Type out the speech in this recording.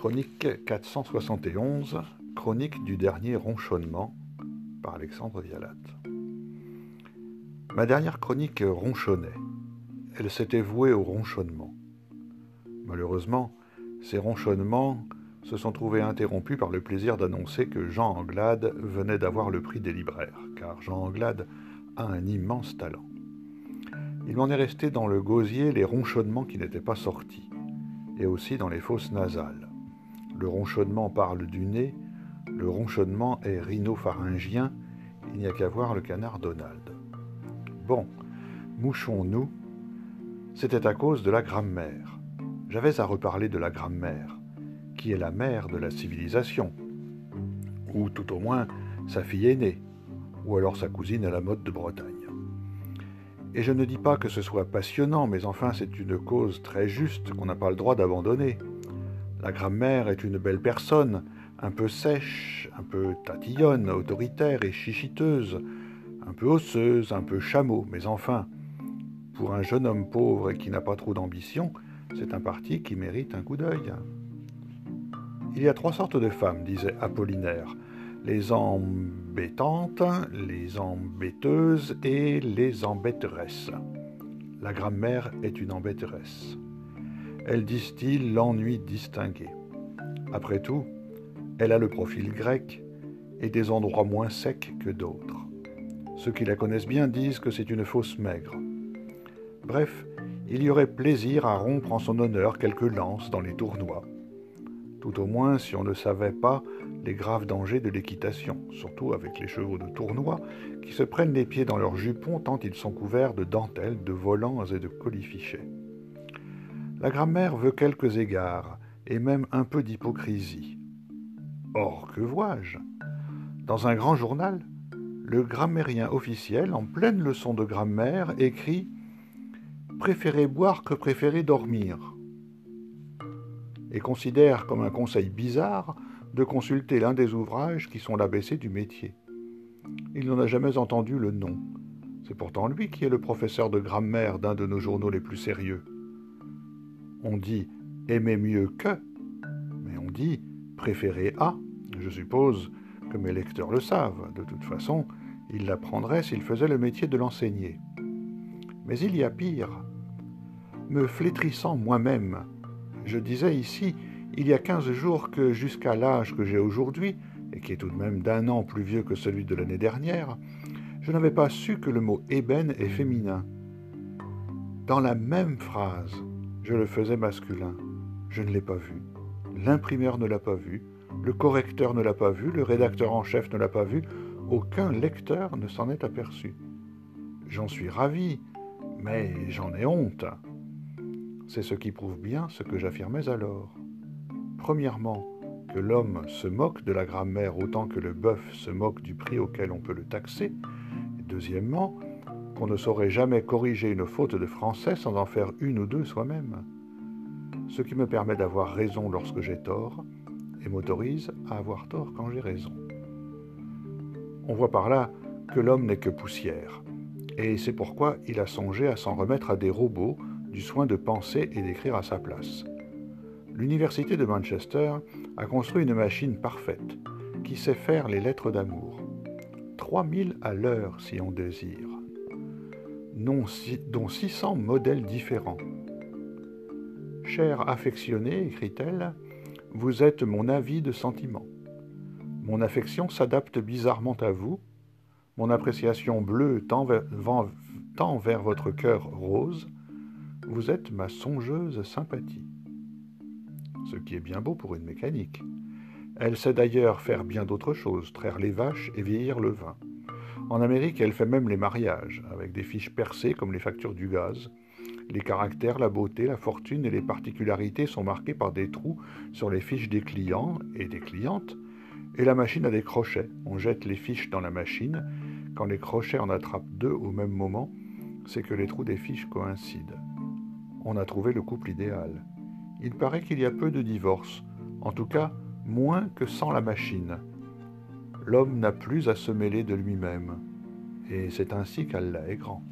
Chronique 471, Chronique du dernier ronchonnement par Alexandre Vialat. Ma dernière chronique ronchonnait. Elle s'était vouée au ronchonnement. Malheureusement, ces ronchonnements se sont trouvés interrompus par le plaisir d'annoncer que Jean Anglade venait d'avoir le prix des libraires, car Jean Anglade a un immense talent. Il m'en est resté dans le gosier les ronchonnements qui n'étaient pas sortis, et aussi dans les fosses nasales. Le ronchonnement parle du nez, le ronchonnement est rhinopharyngien, il n'y a qu'à voir le canard Donald. Bon, mouchons-nous, c'était à cause de la grammaire. J'avais à reparler de la grammaire, qui est la mère de la civilisation, ou tout au moins sa fille aînée, ou alors sa cousine à la mode de Bretagne. Et je ne dis pas que ce soit passionnant, mais enfin c'est une cause très juste qu'on n'a pas le droit d'abandonner. La grammaire est une belle personne, un peu sèche, un peu tatillonne, autoritaire et chichiteuse, un peu osseuse, un peu chameau, mais enfin, pour un jeune homme pauvre et qui n'a pas trop d'ambition, c'est un parti qui mérite un coup d'œil. Il y a trois sortes de femmes, disait Apollinaire les embêtantes, les embêteuses et les embêteresses. La grammaire est une embêteresse elle distille l'ennui distingué. Après tout, elle a le profil grec et des endroits moins secs que d'autres. Ceux qui la connaissent bien disent que c'est une fausse maigre. Bref, il y aurait plaisir à rompre en son honneur quelques lances dans les tournois. Tout au moins si on ne savait pas les graves dangers de l'équitation, surtout avec les chevaux de tournoi qui se prennent les pieds dans leurs jupons tant ils sont couverts de dentelles, de volants et de colifichets. La grammaire veut quelques égards, et même un peu d'hypocrisie. Or, que vois-je? Dans un grand journal, le grammairien officiel, en pleine leçon de grammaire, écrit Préférez boire que préférez dormir et considère comme un conseil bizarre de consulter l'un des ouvrages qui sont l'ABC du métier. Il n'en a jamais entendu le nom. C'est pourtant lui qui est le professeur de grammaire d'un de nos journaux les plus sérieux. On dit aimer mieux que, mais on dit préférer à. Je suppose que mes lecteurs le savent. De toute façon, ils l'apprendraient s'ils faisaient le métier de l'enseigner. Mais il y a pire. Me flétrissant moi-même, je disais ici, il y a quinze jours que jusqu'à l'âge que j'ai aujourd'hui, et qui est tout de même d'un an plus vieux que celui de l'année dernière, je n'avais pas su que le mot ébène est féminin. Dans la même phrase, je le faisais masculin. Je ne l'ai pas vu. L'imprimeur ne l'a pas vu. Le correcteur ne l'a pas vu. Le rédacteur en chef ne l'a pas vu. Aucun lecteur ne s'en est aperçu. J'en suis ravi, mais j'en ai honte. C'est ce qui prouve bien ce que j'affirmais alors. Premièrement, que l'homme se moque de la grammaire autant que le bœuf se moque du prix auquel on peut le taxer. deuxièmement, qu'on ne saurait jamais corriger une faute de français sans en faire une ou deux soi-même. Ce qui me permet d'avoir raison lorsque j'ai tort et m'autorise à avoir tort quand j'ai raison. On voit par là que l'homme n'est que poussière, et c'est pourquoi il a songé à s'en remettre à des robots du soin de penser et d'écrire à sa place. L'Université de Manchester a construit une machine parfaite qui sait faire les lettres d'amour. 3000 à l'heure si on désire dont 600 modèles différents. Cher affectionné, écrit-elle, vous êtes mon avis de sentiment. Mon affection s'adapte bizarrement à vous. Mon appréciation bleue tend vers, tend vers votre cœur rose. Vous êtes ma songeuse sympathie. Ce qui est bien beau pour une mécanique. Elle sait d'ailleurs faire bien d'autres choses, traire les vaches et vieillir le vin. En Amérique, elle fait même les mariages, avec des fiches percées comme les factures du gaz. Les caractères, la beauté, la fortune et les particularités sont marqués par des trous sur les fiches des clients et des clientes, et la machine a des crochets. On jette les fiches dans la machine. Quand les crochets en attrapent deux au même moment, c'est que les trous des fiches coïncident. On a trouvé le couple idéal. Il paraît qu'il y a peu de divorces, en tout cas moins que sans la machine l'homme n'a plus à se mêler de lui-même, et c'est ainsi qu'Allah est grand.